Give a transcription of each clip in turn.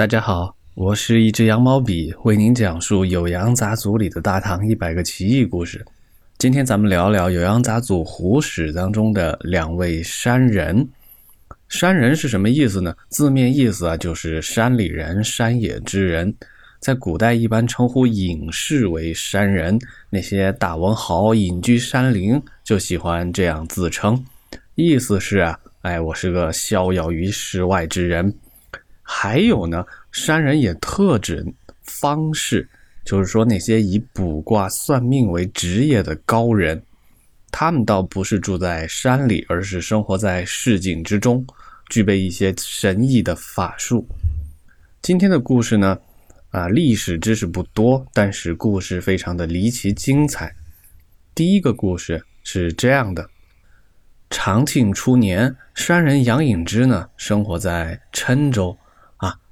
大家好，我是一支羊毛笔，为您讲述《酉阳杂族里的大唐一百个奇异故事。今天咱们聊聊《酉阳杂族胡史》当中的两位山人。山人是什么意思呢？字面意思啊，就是山里人、山野之人。在古代一般称呼隐士为山人，那些大文豪隐居山林就喜欢这样自称，意思是啊，哎，我是个逍遥于世外之人。还有呢，山人也特指方士，就是说那些以卜卦算命为职业的高人，他们倒不是住在山里，而是生活在市井之中，具备一些神异的法术。今天的故事呢，啊，历史知识不多，但是故事非常的离奇精彩。第一个故事是这样的：长庆初年，山人杨隐之呢，生活在郴州。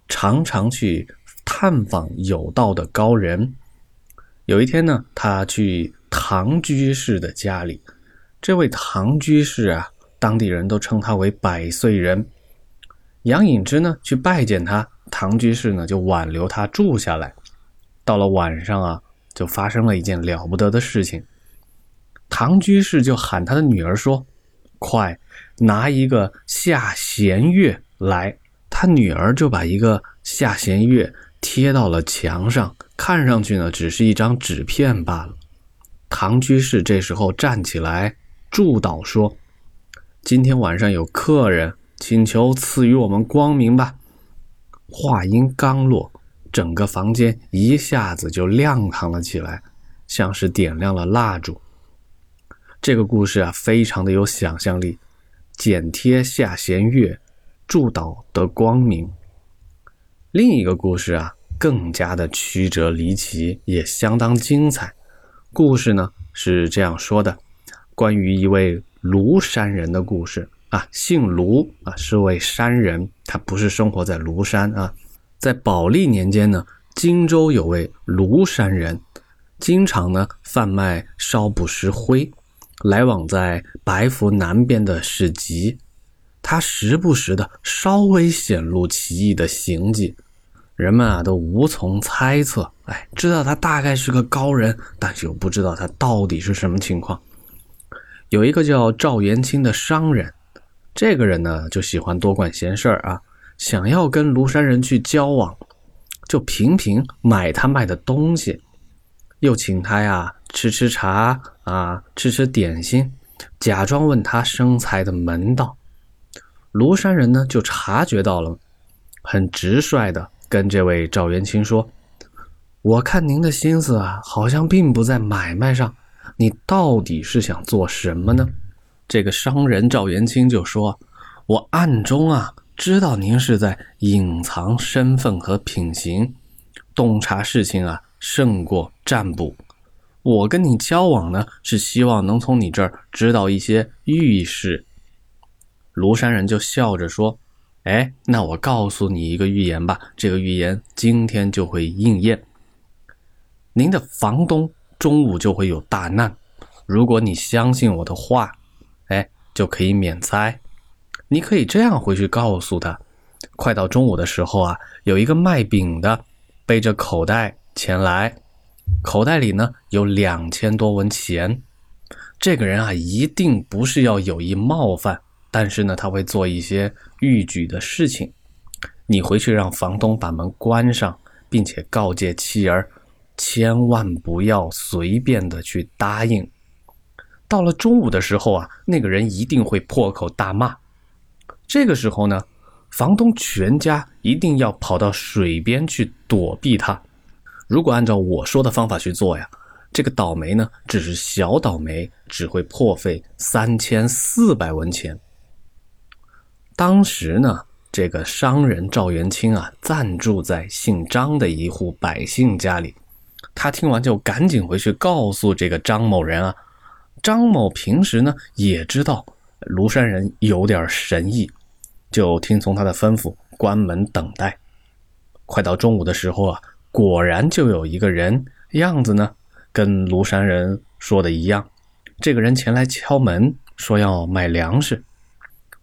常常去探访有道的高人。有一天呢，他去唐居士的家里。这位唐居士啊，当地人都称他为百岁人。杨隐之呢，去拜见他，唐居士呢就挽留他住下来。到了晚上啊，就发生了一件了不得的事情。唐居士就喊他的女儿说：“快拿一个下弦月来。”他女儿就把一个下弦月贴到了墙上，看上去呢，只是一张纸片罢了。唐居士这时候站起来祝祷说：“今天晚上有客人，请求赐予我们光明吧。”话音刚落，整个房间一下子就亮堂了起来，像是点亮了蜡烛。这个故事啊，非常的有想象力，剪贴下弦月。祝祷得光明。另一个故事啊，更加的曲折离奇，也相当精彩。故事呢是这样说的：关于一位庐山人的故事啊，姓庐啊，是位山人，他不是生活在庐山啊。在宝历年间呢，荆州有位庐山人，经常呢贩卖烧卜石灰，来往在白府南边的市集。他时不时的稍微显露奇异的行迹，人们啊都无从猜测。哎，知道他大概是个高人，但是又不知道他到底是什么情况。有一个叫赵元清的商人，这个人呢就喜欢多管闲事儿啊，想要跟庐山人去交往，就频频买他卖的东西，又请他呀吃吃茶啊，吃吃点心，假装问他生财的门道。庐山人呢，就察觉到了，很直率的跟这位赵元清说：“我看您的心思啊，好像并不在买卖上，你到底是想做什么呢？”这个商人赵元清就说：“我暗中啊，知道您是在隐藏身份和品行，洞察事情啊，胜过占卜。我跟你交往呢，是希望能从你这儿知道一些预示。”庐山人就笑着说：“哎，那我告诉你一个预言吧，这个预言今天就会应验。您的房东中午就会有大难，如果你相信我的话，哎，就可以免灾。你可以这样回去告诉他：快到中午的时候啊，有一个卖饼的背着口袋前来，口袋里呢有两千多文钱。这个人啊，一定不是要有意冒犯。”但是呢，他会做一些逾矩的事情。你回去让房东把门关上，并且告诫妻儿，千万不要随便的去答应。到了中午的时候啊，那个人一定会破口大骂。这个时候呢，房东全家一定要跑到水边去躲避他。如果按照我说的方法去做呀，这个倒霉呢，只是小倒霉，只会破费三千四百文钱。当时呢，这个商人赵元清啊，暂住在姓张的一户百姓家里。他听完就赶紧回去告诉这个张某人啊。张某平时呢也知道庐山人有点神异，就听从他的吩咐，关门等待。快到中午的时候啊，果然就有一个人，样子呢跟庐山人说的一样。这个人前来敲门，说要买粮食。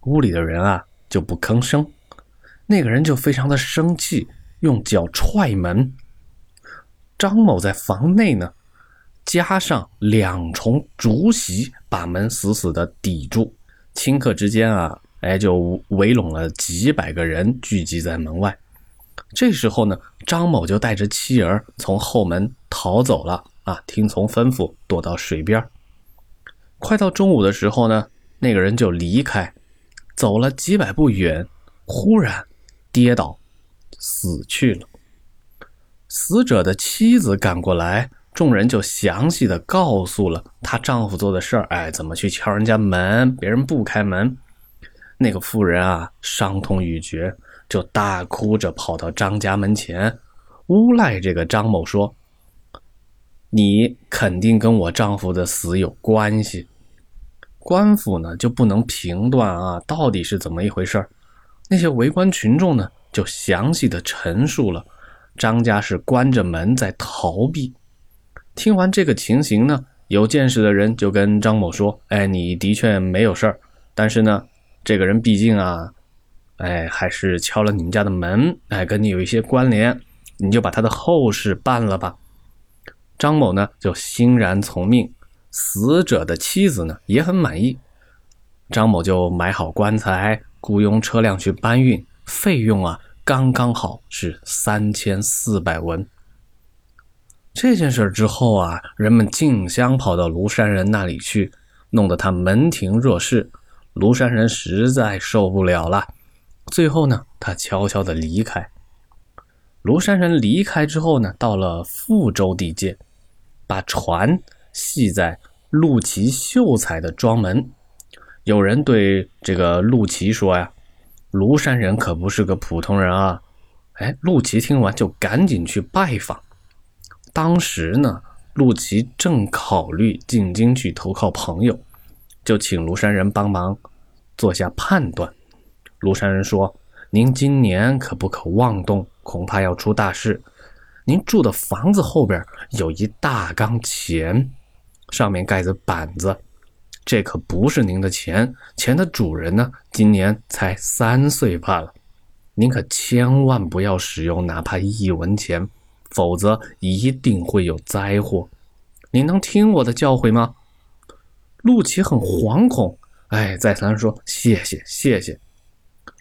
屋里的人啊就不吭声，那个人就非常的生气，用脚踹门。张某在房内呢，加上两重竹席，把门死死的抵住。顷刻之间啊，哎，就围拢了几百个人，聚集在门外。这时候呢，张某就带着妻儿从后门逃走了啊，听从吩咐，躲到水边。快到中午的时候呢，那个人就离开，走了几百步远，忽然跌倒，死去了。死者的妻子赶过来，众人就详细的告诉了她丈夫做的事儿。哎，怎么去敲人家门，别人不开门。那个妇人啊，伤痛欲绝，就大哭着跑到张家门前，诬赖这个张某说。你肯定跟我丈夫的死有关系，官府呢就不能评断啊，到底是怎么一回事那些围观群众呢就详细的陈述了，张家是关着门在逃避。听完这个情形呢，有见识的人就跟张某说：“哎，你的确没有事儿，但是呢，这个人毕竟啊，哎，还是敲了你们家的门，哎，跟你有一些关联，你就把他的后事办了吧。”张某呢就欣然从命，死者的妻子呢也很满意。张某就买好棺材，雇佣车辆去搬运，费用啊刚刚好是三千四百文。这件事之后啊，人们竞相跑到庐山人那里去，弄得他门庭若市。庐山人实在受不了了，最后呢，他悄悄的离开。庐山人离开之后呢，到了富州地界。把船系在陆琪秀才的庄门。有人对这个陆琪说：“呀，庐山人可不是个普通人啊！”哎，陆琪听完就赶紧去拜访。当时呢，陆琪正考虑进京去投靠朋友，就请庐山人帮忙做下判断。庐山人说：“您今年可不可妄动，恐怕要出大事。”您住的房子后边有一大缸钱，上面盖着板子，这可不是您的钱，钱的主人呢，今年才三岁罢了。您可千万不要使用哪怕一文钱，否则一定会有灾祸。您能听我的教诲吗？陆琪很惶恐，哎，再三说谢谢谢谢。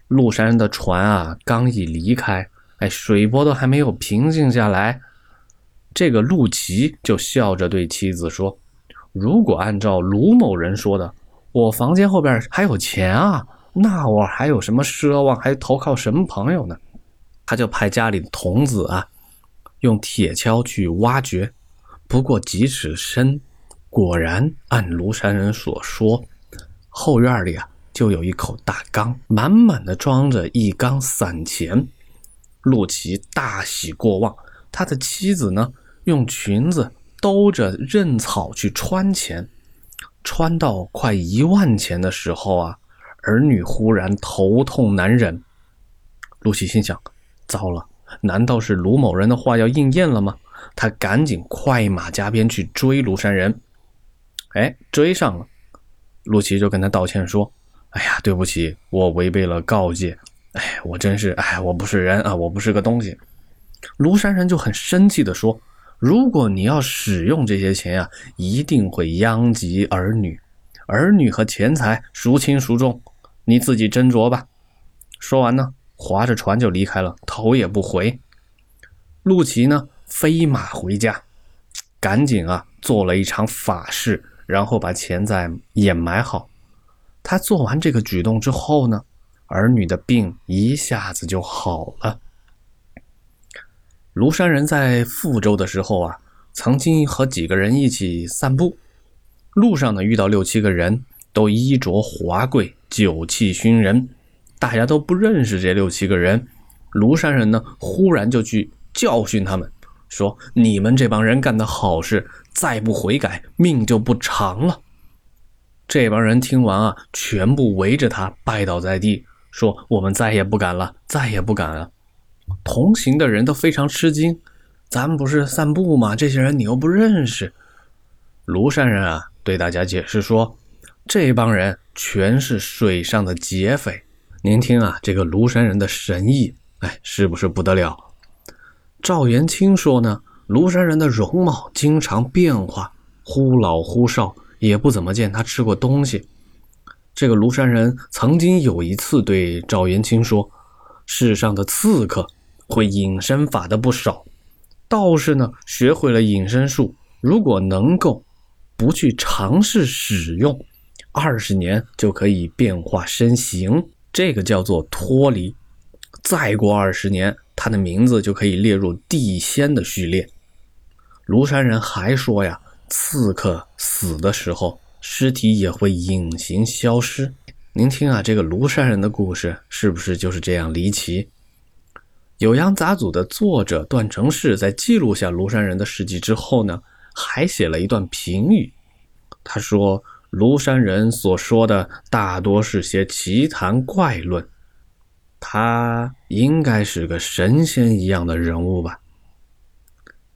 陆山的船啊，刚一离开。哎，水波都还没有平静下来，这个陆琪就笑着对妻子说：“如果按照卢某人说的，我房间后边还有钱啊，那我还有什么奢望，还投靠什么朋友呢？”他就派家里的童子啊，用铁锹去挖掘，不过几尺深，果然按庐山人所说，后院里啊就有一口大缸，满满的装着一缸散钱。陆琪大喜过望，他的妻子呢，用裙子兜着刃草去穿钱，穿到快一万钱的时候啊，儿女忽然头痛难忍。陆琪心想：糟了，难道是卢某人的话要应验了吗？他赶紧快马加鞭去追庐山人。哎，追上了，陆琪就跟他道歉说：“哎呀，对不起，我违背了告诫。”哎，我真是哎，我不是人啊，我不是个东西。庐山人就很生气的说：“如果你要使用这些钱啊，一定会殃及儿女，儿女和钱财孰轻孰重，你自己斟酌吧。”说完呢，划着船就离开了，头也不回。陆琪呢，飞马回家，赶紧啊做了一场法事，然后把钱财掩埋好。他做完这个举动之后呢？儿女的病一下子就好了。庐山人在富州的时候啊，曾经和几个人一起散步，路上呢遇到六七个人，都衣着华贵，酒气熏人，大家都不认识这六七个人。庐山人呢忽然就去教训他们，说：“你们这帮人干的好事，再不悔改，命就不长了。”这帮人听完啊，全部围着他拜倒在地。说我们再也不敢了，再也不敢了。同行的人都非常吃惊，咱们不是散步吗？这些人你又不认识。庐山人啊，对大家解释说，这帮人全是水上的劫匪。您听啊，这个庐山人的神意，哎，是不是不得了？赵元清说呢，庐山人的容貌经常变化，忽老忽少，也不怎么见他吃过东西。这个庐山人曾经有一次对赵元清说：“世上的刺客会隐身法的不少，道士呢学会了隐身术，如果能够不去尝试使用。”二十年就可以变化身形，这个叫做脱离。再过二十年，他的名字就可以列入地仙的序列。庐山人还说呀，刺客死的时候，尸体也会隐形消失。您听啊，这个庐山人的故事是不是就是这样离奇？《酉阳杂俎》的作者段成式在记录下庐山人的事迹之后呢，还写了一段评语。他说。庐山人所说的大多是些奇谈怪论，他应该是个神仙一样的人物吧。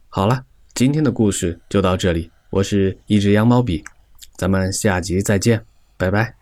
好了，今天的故事就到这里，我是一只羊毛笔，咱们下集再见，拜拜。